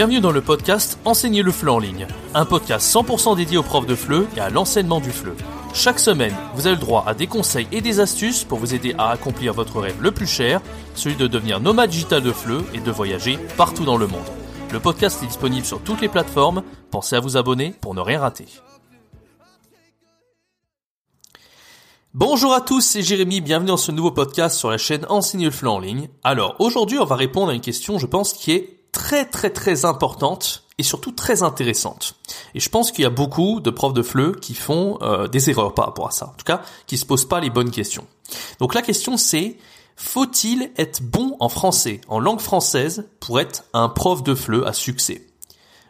Bienvenue dans le podcast Enseigner le FLE en ligne, un podcast 100% dédié aux profs de FLE et à l'enseignement du FLE. Chaque semaine, vous avez le droit à des conseils et des astuces pour vous aider à accomplir votre rêve le plus cher, celui de devenir nomade digital de FLE et de voyager partout dans le monde. Le podcast est disponible sur toutes les plateformes, pensez à vous abonner pour ne rien rater. Bonjour à tous, c'est Jérémy, bienvenue dans ce nouveau podcast sur la chaîne Enseigner le FLE en ligne. Alors aujourd'hui on va répondre à une question je pense qui est très très très importante et surtout très intéressante. Et je pense qu'il y a beaucoup de profs de FLE qui font euh, des erreurs par rapport à ça. En tout cas, qui se posent pas les bonnes questions. Donc la question c'est faut-il être bon en français, en langue française, pour être un prof de FLE à succès?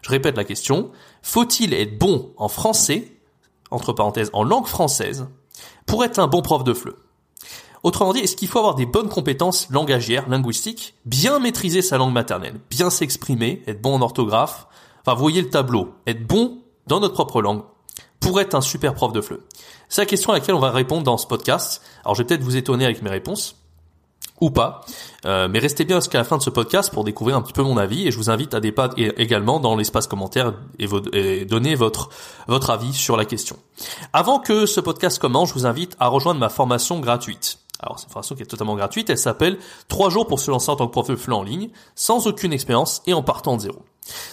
Je répète la question. Faut-il être bon en français, entre parenthèses, en langue française, pour être un bon prof de FLE Autrement dit, est-ce qu'il faut avoir des bonnes compétences langagières, linguistiques, bien maîtriser sa langue maternelle, bien s'exprimer, être bon en orthographe, enfin voyez le tableau, être bon dans notre propre langue pour être un super prof de FLE C'est la question à laquelle on va répondre dans ce podcast. Alors je vais peut-être vous étonner avec mes réponses ou pas. Euh, mais restez bien jusqu'à la fin de ce podcast pour découvrir un petit peu mon avis et je vous invite à débattre également dans l'espace commentaire et, et, donner votre avis sur la question. Avant que ce podcast commence, je vous invite à rejoindre ma formation gratuite. Alors c'est une formation qui est totalement gratuite, elle s'appelle 3 jours pour se lancer en tant que prof de FLE en ligne, sans aucune expérience et en partant de zéro.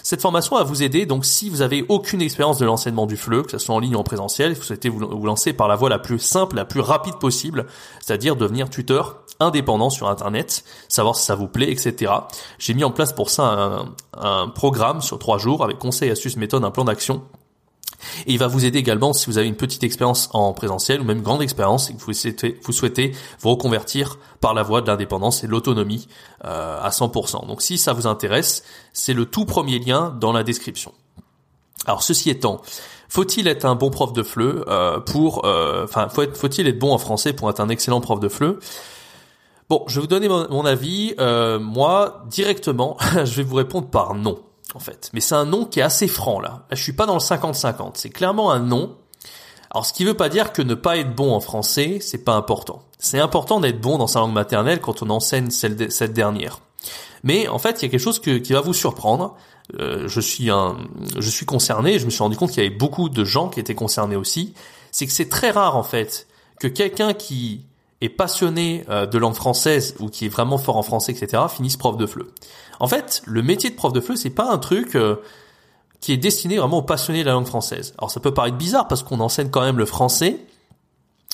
Cette formation va vous aider, donc si vous avez aucune expérience de l'enseignement du FLE, que ce soit en ligne ou en présentiel, vous souhaitez vous lancer par la voie la plus simple, la plus rapide possible, c'est-à-dire devenir tuteur indépendant sur Internet, savoir si ça vous plaît, etc. J'ai mis en place pour ça un, programme sur trois jours avec conseils, astuces, méthodes, un plan d'action et il va vous aider également si vous avez une petite expérience en présentiel ou même grande expérience et que vous souhaitez vous, reconvertir par la voie de l'indépendance et de l'autonomie euh, à 100%. Donc si ça vous intéresse, c'est le tout premier lien dans la description. Alors ceci étant, faut-il être un bon prof de FLE euh, pour, euh, enfin, faut-il être bon en français pour être un excellent prof de FLE Bon, je vais vous donner mon, mon avis. moi, directement, je vais vous répondre par non en fait. Mais c'est un nom qui est assez franc là. Là, je suis pas dans le 50-50. C'est clairement un nom. Alors, ce qui veut pas dire que ne pas être bon en français, c'est pas important. C'est important d'être bon dans sa langue maternelle quand on enseigne cette dernière. Mais en fait, il y a quelque chose qui va vous surprendre. Euh, je suis un, je suis concerné. Je me suis rendu compte qu'il y avait beaucoup de gens qui étaient concernés aussi. C'est que c'est très rare en fait que quelqu'un qui est passionné euh, de langue française ou qui est vraiment fort en français, etc., finisse prof de FLE. En fait, le métier de prof de FLE, c'est pas un truc euh, qui est destiné vraiment aux passionnés de la langue française. Alors ça peut paraître bizarre parce qu'on enseigne quand même le français,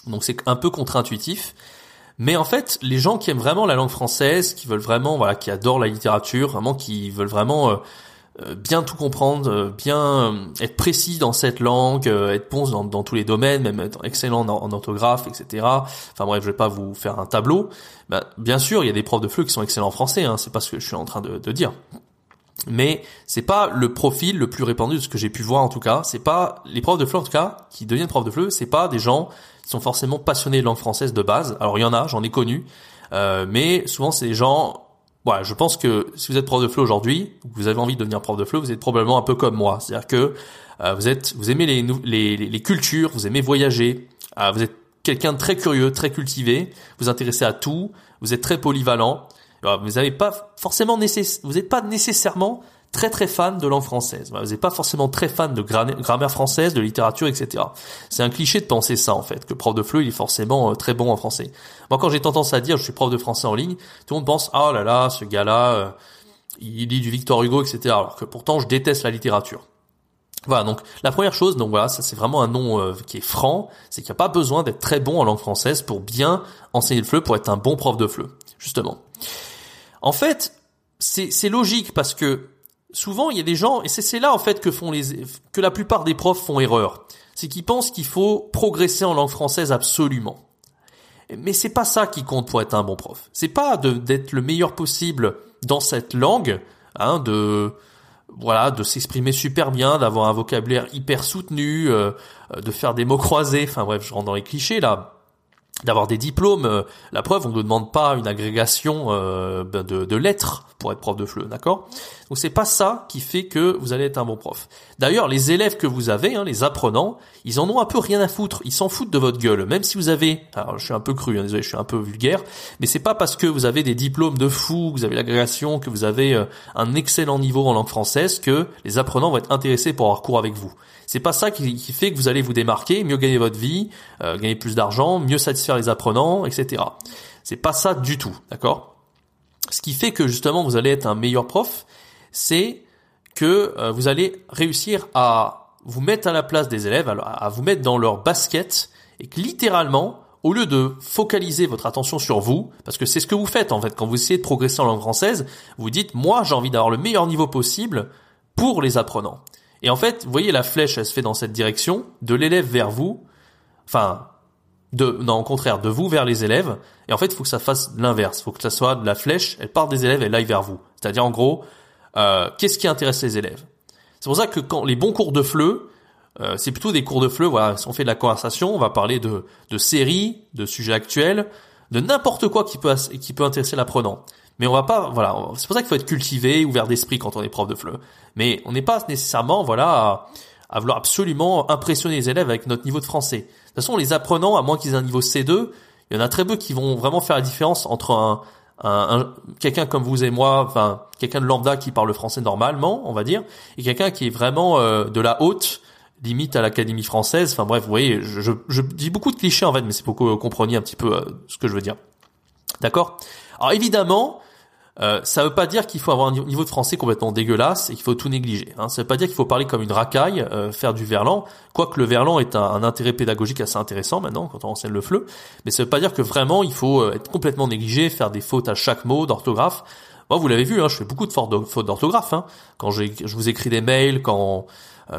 donc c'est un peu contre-intuitif. Mais en fait, les gens qui aiment vraiment la langue française, qui veulent vraiment, voilà, qui adorent la littérature, vraiment, qui veulent vraiment euh, bien tout comprendre, bien être précis dans cette langue, être bon dans, tous les domaines, même être excellent en, orthographe, etc. Enfin bref, je vais pas vous faire un tableau. Bah, bien sûr, il y a des profs de FLE qui sont excellents en français, hein, c'est pas ce que je suis en train de, de dire. Mais c'est pas le profil le plus répandu de ce que j'ai pu voir en tout cas. C'est pas les profs de FLE en tout cas qui deviennent profs de FLE, c'est pas des gens qui sont forcément passionnés de langue française de base. Alors il y en a, j'en ai connu, euh, mais souvent c'est des gens. Voilà, je pense que si vous êtes prof de FLE aujourd'hui, vous avez envie de devenir prof de FLE, vous êtes probablement un peu comme moi, c'est-à-dire que euh, vous êtes, vous aimez les, les, les cultures, vous aimez voyager, euh, vous êtes quelqu'un de très curieux, très cultivé, vous intéressez à tout, vous êtes très polyvalent, vous n'avez pas forcément nécess... vous n'êtes pas nécessairement très très fan de langue française. Vous n'êtes pas forcément très fan de grammaire française, de littérature, etc. C'est un cliché de penser ça en fait, que prof de FLE il est forcément euh, très bon en français. Moi quand j'ai tendance à dire je suis prof de français en ligne, tout le monde pense oh là là ce gars-là euh, il lit du Victor Hugo, etc. Alors que pourtant je déteste la littérature. Voilà, donc la première chose, donc voilà, ça c'est vraiment un nom euh, qui est franc, c'est qu'il n'y a pas besoin d'être très bon en langue française pour bien enseigner le FLE, pour être un bon prof de FLE, justement. En fait, c'est logique parce que souvent il y a des gens, et c'est là en fait que font les, que la plupart des profs font erreur, c'est qu'ils pensent qu'il faut progresser en langue française absolument. Mais c'est pas ça qui compte pour être un bon prof. C'est pas d'être le meilleur possible dans cette langue, hein, de voilà, de s'exprimer super bien, d'avoir un vocabulaire hyper soutenu, euh, de faire des mots croisés. Enfin bref, je rentre dans les clichés là. d'avoir des diplômes. Euh, la preuve, on ne demande pas une agrégation euh, ben, de, de, lettres pour être prof de FLE, d'accord? Donc c'est pas ça qui fait que vous allez être un bon prof. D'ailleurs, les élèves que vous avez, hein, les apprenants, ils en ont un peu rien à foutre. Ils s'en foutent de votre gueule, même si vous avez. Alors, je suis un peu cru, hein, désolé, je suis un peu vulgaire, mais c'est pas parce que vous avez des diplômes de fou, que vous avez l'agrégation, que vous avez euh, un excellent niveau en langue française que les apprenants vont être intéressés pour avoir cours avec vous. C'est pas ça qui, fait que vous allez vous démarquer, mieux gagner votre vie, euh, gagner plus d'argent, mieux satisfaire les apprenants, etc. C'est pas ça du tout, d'accord? Ce qui fait que justement vous allez être un meilleur prof, c'est que euh, vous allez réussir à vous mettre à la place des élèves, à, vous mettre dans leur basket, et que littéralement, au lieu de focaliser votre attention sur vous, parce que c'est ce que vous faites en fait quand vous essayez de progresser en langue française, vous dites moi j'ai envie d'avoir le meilleur niveau possible pour les apprenants. Et en fait, vous voyez la flèche, elle se fait dans cette direction, de l'élève vers vous, enfin, de, non, au contraire, de vous vers les élèves. Et en fait, il faut que ça fasse l'inverse. Il faut que ça soit de la flèche, elle part des élèves, elle aille vers vous. C'est-à-dire, en gros, euh, qu'est-ce qui intéresse les élèves? C'est pour ça que quand les bons cours de FLE, euh, c'est plutôt des cours de FLE, voilà, si on fait de la conversation, on va parler de, de séries, de sujets actuels, de n'importe quoi qui peut, qui peut intéresser l'apprenant. Mais on va pas, voilà, c'est pour ça qu'il faut être cultivé, ouvert d'esprit quand on est prof de FLE. Mais on n'est pas nécessairement, voilà, à, vouloir absolument impressionner les élèves avec notre niveau de français. De toute façon, les apprenants, à moins qu'ils aient un niveau C2, il y en a très peu qui vont vraiment faire la différence entre un, un, quelqu'un comme vous et moi, enfin quelqu'un de lambda qui parle français normalement, on va dire, et quelqu'un qui est vraiment euh, de la haute, limite à l'académie française. Enfin bref, vous voyez, je, je, je, dis beaucoup de clichés en fait, mais c'est pour que vous compreniez un petit peu euh, ce que je veux dire. D'accord? Alors évidemment, euh, ça veut pas dire qu'il faut avoir un niveau de français complètement dégueulasse et qu'il faut tout négliger. Hein. Ça veut pas dire qu'il faut parler comme une racaille, euh, faire du verlan, quoique le verlan est un, intérêt pédagogique assez intéressant maintenant quand on enseigne le fleu, mais ça veut pas dire que vraiment il faut euh, être complètement négligé, faire des fautes à chaque mot d'orthographe. Moi, vous l'avez vu, hein, je fais beaucoup de fautes d'orthographe. Hein. Quand je vous écris des mails, quand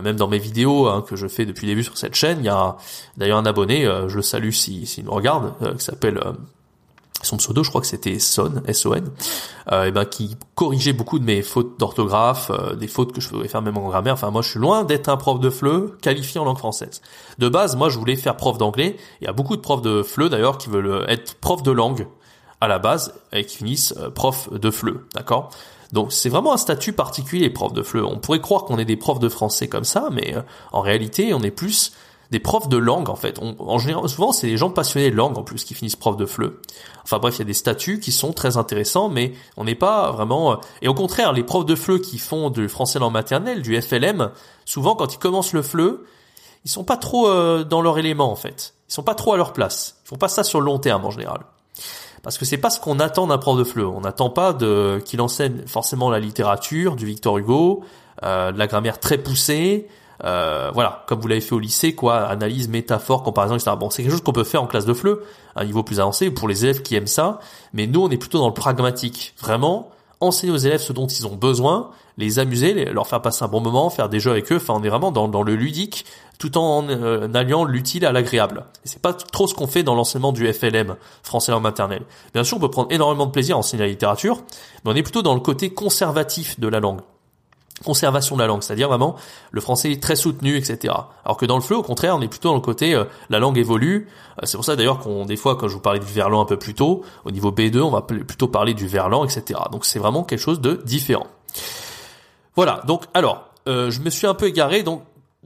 même dans mes vidéos hein, que je fais depuis le début sur cette chaîne, il y a d'ailleurs un abonné, je le salue s'il si, nous regarde, qui s'appelle son pseudo, je crois que c'était Son, S-O-N, euh, et ben qui corrigeait beaucoup de mes fautes d'orthographe, euh, des fautes que je pouvais faire même en grammaire. Enfin, moi, je suis loin d'être un prof de FLE qualifié en langue française. De base, moi, je voulais faire prof d'anglais. Il y a beaucoup de profs de FLE d'ailleurs qui veulent être prof de langue à la base et qui finissent euh, prof de FLE, d'accord? Donc c'est vraiment un statut particulier, prof de FLE. On pourrait croire qu'on est des profs de français comme ça, mais en réalité, on est plus des profs de langue en fait. en général, souvent c'est des gens passionnés de langue en plus qui finissent prof de FLE. Enfin bref, il y a des statuts qui sont très intéressants, mais on n'est pas vraiment. Euh, et au contraire, les profs de FLE qui font du français langue maternelle, du FLM, souvent quand ils commencent le FLE, ils sont pas trop euh, dans leur élément en fait. Ils sont pas trop à leur place. Ils font pas ça sur le long terme en général. Parce que c'est pas ce qu'on attend d'un prof de FLE. On n'attend pas de qu'il enseigne forcément la littérature, du Victor Hugo, euh, de la grammaire très poussée, euh, voilà, comme vous l'avez fait au lycée, quoi, analyse, métaphore, comparaison, etc. Bon, c'est quelque chose qu'on peut faire en classe de FLE, à un niveau plus avancé, pour les élèves qui aiment ça, mais nous, on est plutôt dans le pragmatique. Vraiment, enseigner aux élèves ce dont ils ont besoin, les amuser, leur faire passer un bon moment, faire des jeux avec eux, enfin, on est vraiment dans, le ludique, tout en euh, alliant l'utile à l'agréable. Et c'est pas trop ce qu'on fait dans l'enseignement du FLM, français langue maternelle. Bien sûr, on peut prendre énormément de plaisir à enseigner la littérature, mais on est plutôt dans le côté conservatif de la langue conservation de la langue, c'est-à-dire vraiment le français est très soutenu, etc. Alors que dans le fleu, au contraire, on est plutôt dans le côté euh, la langue évolue. Euh, c'est pour ça d'ailleurs qu'on des fois, quand je vous parlais du verlan un peu plus tôt, au niveau B2, on va plutôt parler du verlan, etc. Donc c'est vraiment quelque chose de différent. Voilà. Donc alors, euh, je me suis un peu égaré. Donc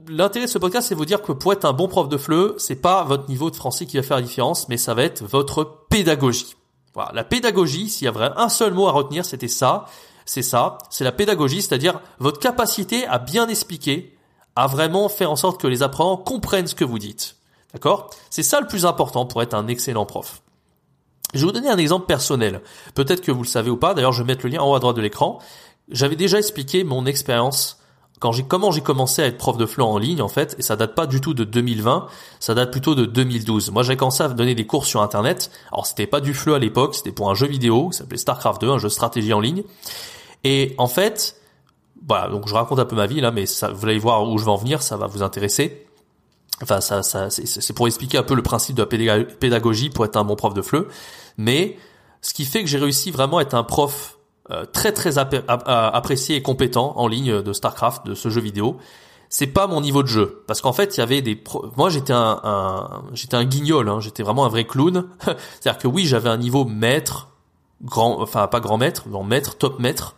l'intérêt de ce podcast, c'est vous dire que pour être un bon prof de fleu, c'est pas votre niveau de français qui va faire la différence, mais ça va être votre pédagogie. Voilà, la pédagogie, s'il y avait un seul mot à retenir, c'était ça c'est ça, c'est la pédagogie, c'est-à-dire votre capacité à bien expliquer, à vraiment faire en sorte que les apprenants comprennent ce que vous dites. D'accord? C'est ça le plus important pour être un excellent prof. Je vais vous donner un exemple personnel. Peut-être que vous le savez ou pas. D'ailleurs, je vais mettre le lien en haut à droite de l'écran. J'avais déjà expliqué mon expérience quand j'ai comment j'ai commencé à être prof de flanc en ligne en fait et ça date pas du tout de 2020, ça date plutôt de 2012. Moi j'ai commencé à donner des cours sur internet. Alors c'était pas du fleu à l'époque, c'était pour un jeu vidéo qui s'appelait StarCraft 2, un jeu stratégie en ligne. Et en fait, voilà, donc je raconte un peu ma vie là, mais ça, vous allez voir où je vais en venir, ça va vous intéresser. Enfin, ça, ça c'est pour expliquer un peu le principe de la pédagogie pour être un bon prof de FLE. Mais ce qui fait que j'ai réussi vraiment à être un prof très très apprécié et compétent en ligne de StarCraft, de ce jeu vidéo, c'est pas mon niveau de jeu. Parce qu'en fait il y avait des moi j'étais un, un j'étais un guignol hein, j'étais vraiment un vrai clown. C'est-à-dire que oui j'avais un niveau maître grand enfin pas grand maître grand maître top maître.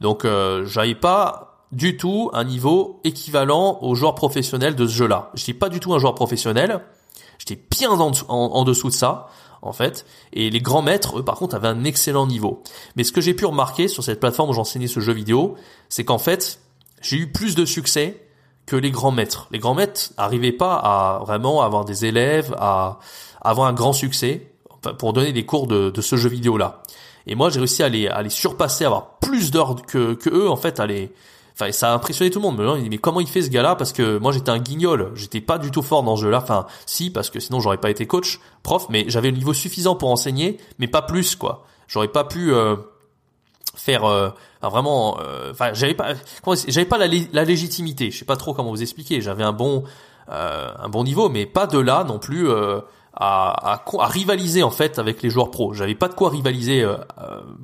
Donc euh, j'avais pas du tout un niveau équivalent aux joueurs professionnels de ce jeu-là. J'étais pas du tout un joueur professionnel. J'étais bien en, en, dessous de ça en fait. Et les grands maîtres, eux, par contre, avaient un excellent niveau. Mais ce que j'ai pu remarquer sur cette plateforme où j'enseignais ce jeu vidéo, c'est qu'en fait, j'ai eu plus de succès que les grands maîtres. Les grands maîtres n'arrivaient pas à vraiment avoir des élèves, à avoir un grand succès pour donner des cours de, ce jeu vidéo là. Et moi, j'ai réussi à les, les surpasser, à avoir plus d'heures que, que eux, en fait, à les, enfin, ça a impressionné tout le monde. Mais, comment il fait ce gars-là? Parce que moi, j'étais un guignol. J'étais pas du tout fort dans ce jeu-là. Enfin, si, parce que sinon, j'aurais pas été coach, prof, mais j'avais le niveau suffisant pour enseigner, mais pas plus, quoi. J'aurais pas pu, euh, faire euh, vraiment euh, enfin j'avais pas j'avais pas la, la, légitimité je sais pas trop comment vous expliquer j'avais un bon euh, un bon niveau mais pas de là non plus à, à, à, rivaliser en fait avec les joueurs pros. J'avais pas de quoi rivaliser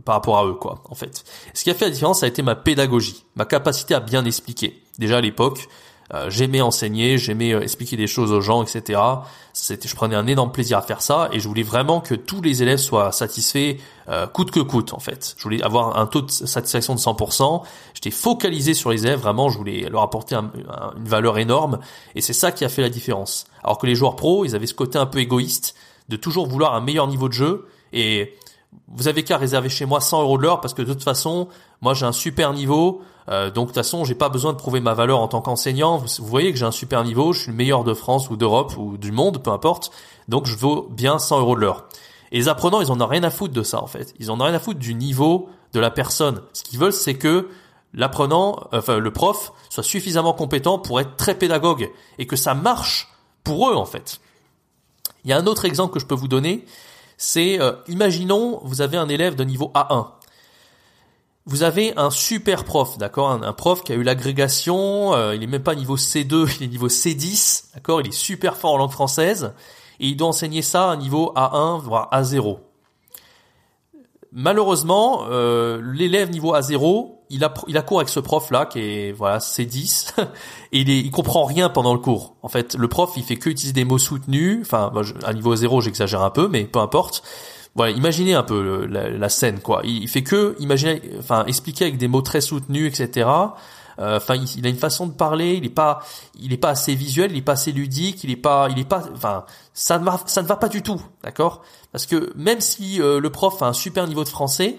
par rapport à eux quoi en fait. Ce qui a fait la différence ça a été ma pédagogie ma capacité à bien expliquer. Déjà à l'époque euh, j'aimais enseigner, j'aimais euh, expliquer des choses aux gens, etc. C'était, je prenais un énorme plaisir à faire ça et je voulais vraiment que tous les élèves soient satisfaits euh, coûte que coûte en fait. Je voulais avoir un taux de satisfaction de 100%. J'étais focalisé sur les élèves, vraiment, je voulais leur apporter une valeur énorme et c'est ça qui a fait la différence. Alors que les joueurs pros, ils avaient ce côté un peu égoïste de toujours vouloir un meilleur niveau de jeu et vous avez qu'à réserver chez moi 100 euros de l'heure parce que de toute façon, moi j'ai un super niveau. Euh, donc de toute façon, j'ai pas besoin de prouver ma valeur en tant qu'enseignant. Vous, voyez que j'ai un super niveau, je suis le meilleur de France ou d'Europe ou du monde, peu importe. Donc je vaux bien 100 euros de l'heure. Et les apprenants, ils en ont rien à foutre de ça en fait. Ils en ont rien à foutre du niveau de la personne. Ce qu'ils veulent, c'est que l'apprenant, enfin le prof, soit suffisamment compétent pour être très pédagogue et que ça marche pour eux en fait. Il y a un autre exemple que je peux vous donner, c'est euh, imaginons vous avez un élève de niveau A1 vous avez un super prof, d'accord, un, prof qui a eu l'agrégation, euh, il est même pas niveau C2, il est niveau C10, d'accord, il est super fort en langue française et il doit enseigner ça à un niveau A1 voire A0. Malheureusement, euh, l'élève niveau A0, il a il a cours avec ce prof là qui est voilà C10 et il est, il comprend rien pendant le cours. En fait, le prof il fait que utiliser des mots soutenus. Enfin, à niveau 0, j'exagère un peu, mais peu importe voilà, imaginez un peu la, scène, quoi. Il, fait que imaginer, enfin, expliquer avec des mots très soutenus, etc. Euh, enfin, il, a une façon de parler. Il est pas, il est pas assez visuel, il est pas assez ludique, il est pas, il est pas, enfin, ça ne va, ça ne va pas du tout, d'accord? Parce que même si euh, le prof a un super niveau de français,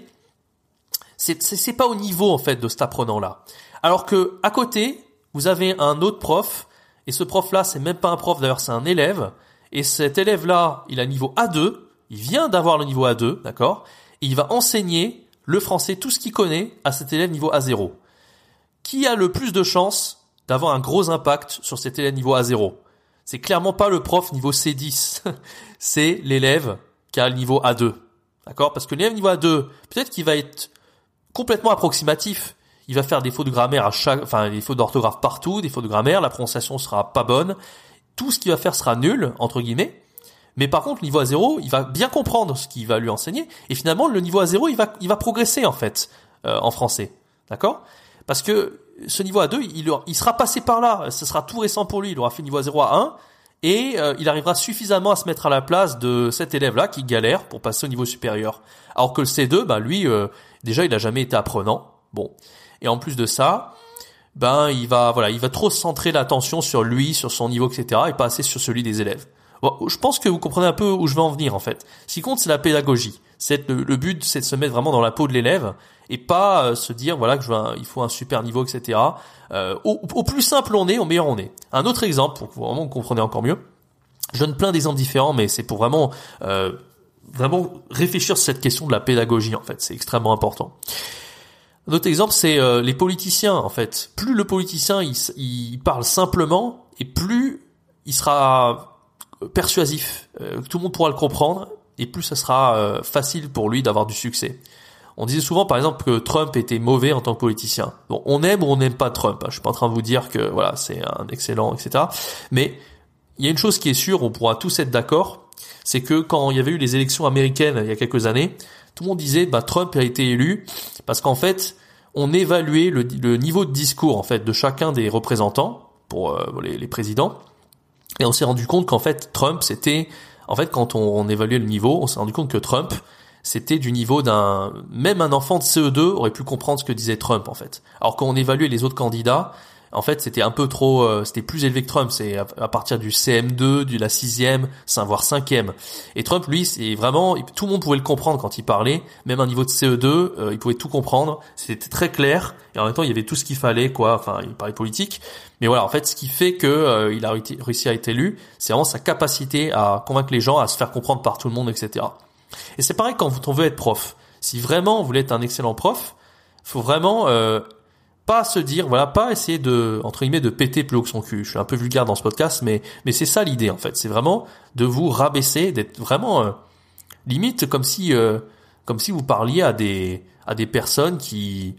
c'est, c'est pas au niveau en fait de cet apprenant là. Alors que à côté, vous avez un autre prof et ce prof là, c'est même pas un prof d'ailleurs, c'est un élève. Et cet élève là, il a niveau A2 il vient d'avoir le niveau A2, d'accord Et il va enseigner le français, tout ce qu'il connaît, à cet élève niveau A0. Qui a le plus de chances d'avoir un gros impact sur cet élève niveau A0 C'est clairement pas le prof niveau C10, c'est l'élève qui a le niveau A2. D'accord Parce que l'élève niveau A2, peut-être qu'il va être complètement approximatif. Il va faire des fautes de grammaire à chaque, enfin des fautes d'orthographe partout, des fautes de grammaire, la prononciation sera pas bonne. Tout ce qu'il va faire sera nul, entre guillemets. Mais par contre, le niveau A0, il va bien comprendre ce qu'il va lui enseigner. Et finalement, le niveau A0, il va, il va progresser, en fait, euh, en français. D'accord? Parce que ce niveau A2, il, il sera passé par là. Ce sera tout récent pour lui. Il aura fait niveau A0 à 1. Et euh, il arrivera suffisamment à se mettre à la place de cet élève-là qui galère pour passer au niveau supérieur. Alors que le C2, bah lui, euh, déjà, il a jamais été apprenant. Bon. Et en plus de ça, ben il va voilà, il va trop centrer l'attention sur lui, sur son niveau, etc. et pas assez sur celui des élèves. Bon, je pense que vous comprenez un peu où je veux en venir en fait. Ce qui compte, c'est la pédagogie. C'est le, but, c'est de se mettre vraiment dans la peau de l'élève et pas euh, se dire voilà que je veux il faut un super niveau, etc. Euh, au, plus simple on est, au meilleur on est. Un autre exemple pour que vous vraiment compreniez encore mieux. Je donne plein d'exemples différents, mais c'est pour vraiment euh, vraiment réfléchir sur cette question de la pédagogie en fait. C'est extrêmement important. Un autre exemple, c'est euh, les politiciens en fait. Plus le politicien il, il parle simplement et plus il sera persuasif, euh, tout le monde pourra le comprendre, et plus ça sera euh, facile pour lui d'avoir du succès. On disait souvent, par exemple, que Trump était mauvais en tant que politicien. Bon, on aime ou on n'aime pas Trump. Hein. Je suis pas en train de vous dire que voilà, c'est un excellent, etc. Mais il y a une chose qui est sûre, on pourra tous être d'accord, c'est que quand il y avait eu les élections américaines il y a quelques années, tout le monde disait, bah Trump a été élu parce qu'en fait, on évaluait le, niveau de discours en fait de chacun des représentants pour les, les présidents. Et on s'est rendu compte qu'en fait Trump c'était en fait quand on, évaluait le niveau, on s'est rendu compte que Trump c'était du niveau d'un même un enfant de CE2 aurait pu comprendre ce que disait Trump en fait. Alors quand on évaluait les autres candidats, en fait c'était un peu trop euh, c'était plus élevé que Trump. C'est à, partir du CM2 de la sixième voire cinquième. Et Trump lui c'est vraiment tout le monde pouvait le comprendre quand il parlait. Même un niveau de CE2 euh, il pouvait tout comprendre. C'était très clair. Et en même temps il y avait tout ce qu'il fallait quoi. Enfin il parlait politique. Mais voilà en fait ce qui fait que euh, il a réussi à être élu c'est vraiment sa capacité à convaincre les gens à se faire comprendre par tout le monde etc et c'est pareil quand on veut être prof. Si vraiment vous voulez être un excellent prof faut vraiment pas se dire, voilà, pas essayer de, entre guillemets, de péter plus haut que son cul. Je suis un peu vulgaire dans ce podcast, mais, mais c'est ça l'idée, en fait. C'est vraiment de vous rabaisser, d'être vraiment, euh, limite comme si, euh, comme si vous parliez à des, à des personnes qui,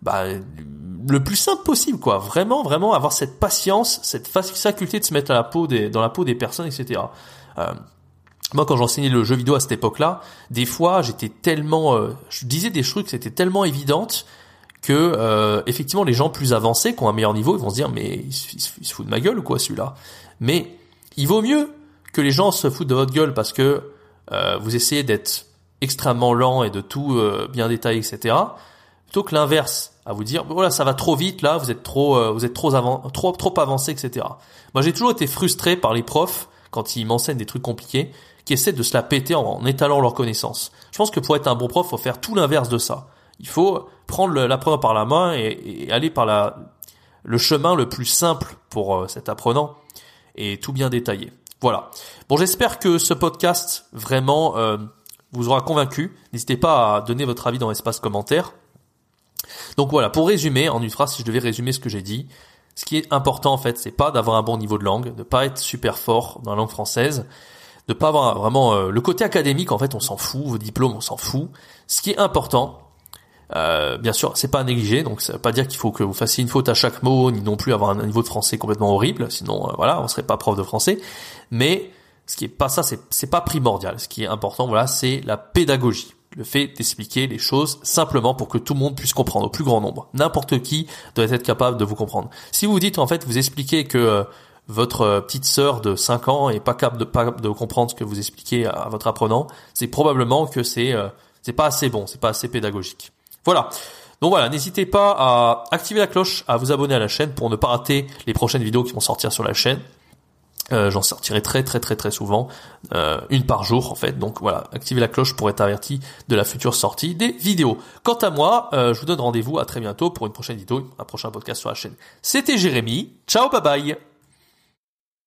bah, le plus simple possible, quoi. Vraiment, vraiment avoir cette patience, cette faculté de se mettre à la peau des, dans la peau des personnes, etc. Euh, moi, quand j'enseignais le jeu vidéo à cette époque-là, des fois, j'étais tellement, je disais des trucs, c'était tellement évidente que euh, effectivement les gens plus avancés qui ont un meilleur niveau ils vont se dire mais il se, fout de ma gueule ou quoi celui-là. Mais il vaut mieux que les gens se foutent de votre gueule parce que euh, vous essayez d'être extrêmement lent et de tout euh, bien détailler etc plutôt que l'inverse à vous dire voilà ça va trop vite là vous êtes trop vous êtes trop avant trop trop avancé etc moi j'ai toujours été frustré par les profs quand ils m'enseignent des trucs compliqués qui essaient de se la péter en, en étalant leurs connaissances je pense que pour être un bon prof faut faire tout l'inverse de ça il faut prendre l'apprenant par la main et, aller par le chemin le plus simple pour euh, cet apprenant et tout bien détaillé. Voilà. Bon, j'espère que ce podcast vraiment euh, vous aura convaincu. N'hésitez pas à donner votre avis dans l'espace commentaire. Donc voilà, pour résumer, en une phrase, si je devais résumer ce que j'ai dit, ce qui est important en fait, c'est pas d'avoir un bon niveau de langue, de pas être super fort dans la langue française, de pas avoir vraiment euh, le côté académique en fait, on s'en fout, vos diplômes, on s'en fout. Ce qui est important, euh, bien sûr, c'est pas à négliger, donc ça veut pas dire qu'il faut que vous fassiez une faute à chaque mot, ni non plus avoir un niveau de français complètement horrible, sinon euh, voilà, on serait pas prof de français. Mais ce qui est pas ça, c'est pas primordial. Ce qui est important, voilà, c'est la pédagogie, le fait d'expliquer les choses simplement pour que tout le monde puisse comprendre au plus grand nombre. N'importe qui doit être capable de vous comprendre. Si vous dites en fait, vous expliquez que euh, votre petite sœur de 5 ans est pas capable de, comprendre ce que vous expliquez à, votre apprenant, c'est probablement que c'est c'est pas assez bon, c'est pas assez pédagogique. Voilà. Donc voilà, n'hésitez pas à activer la cloche, à vous abonner à la chaîne pour ne pas rater les prochaines vidéos qui vont sortir sur la chaîne. Euh, J'en sortirai très très très très souvent, euh, une par jour en fait. Donc voilà, activez la cloche pour être averti de la future sortie des vidéos. Quant à moi, euh, je vous donne rendez-vous à très bientôt pour une prochaine vidéo, un prochain podcast sur la chaîne. C'était Jérémy. Ciao, bye bye.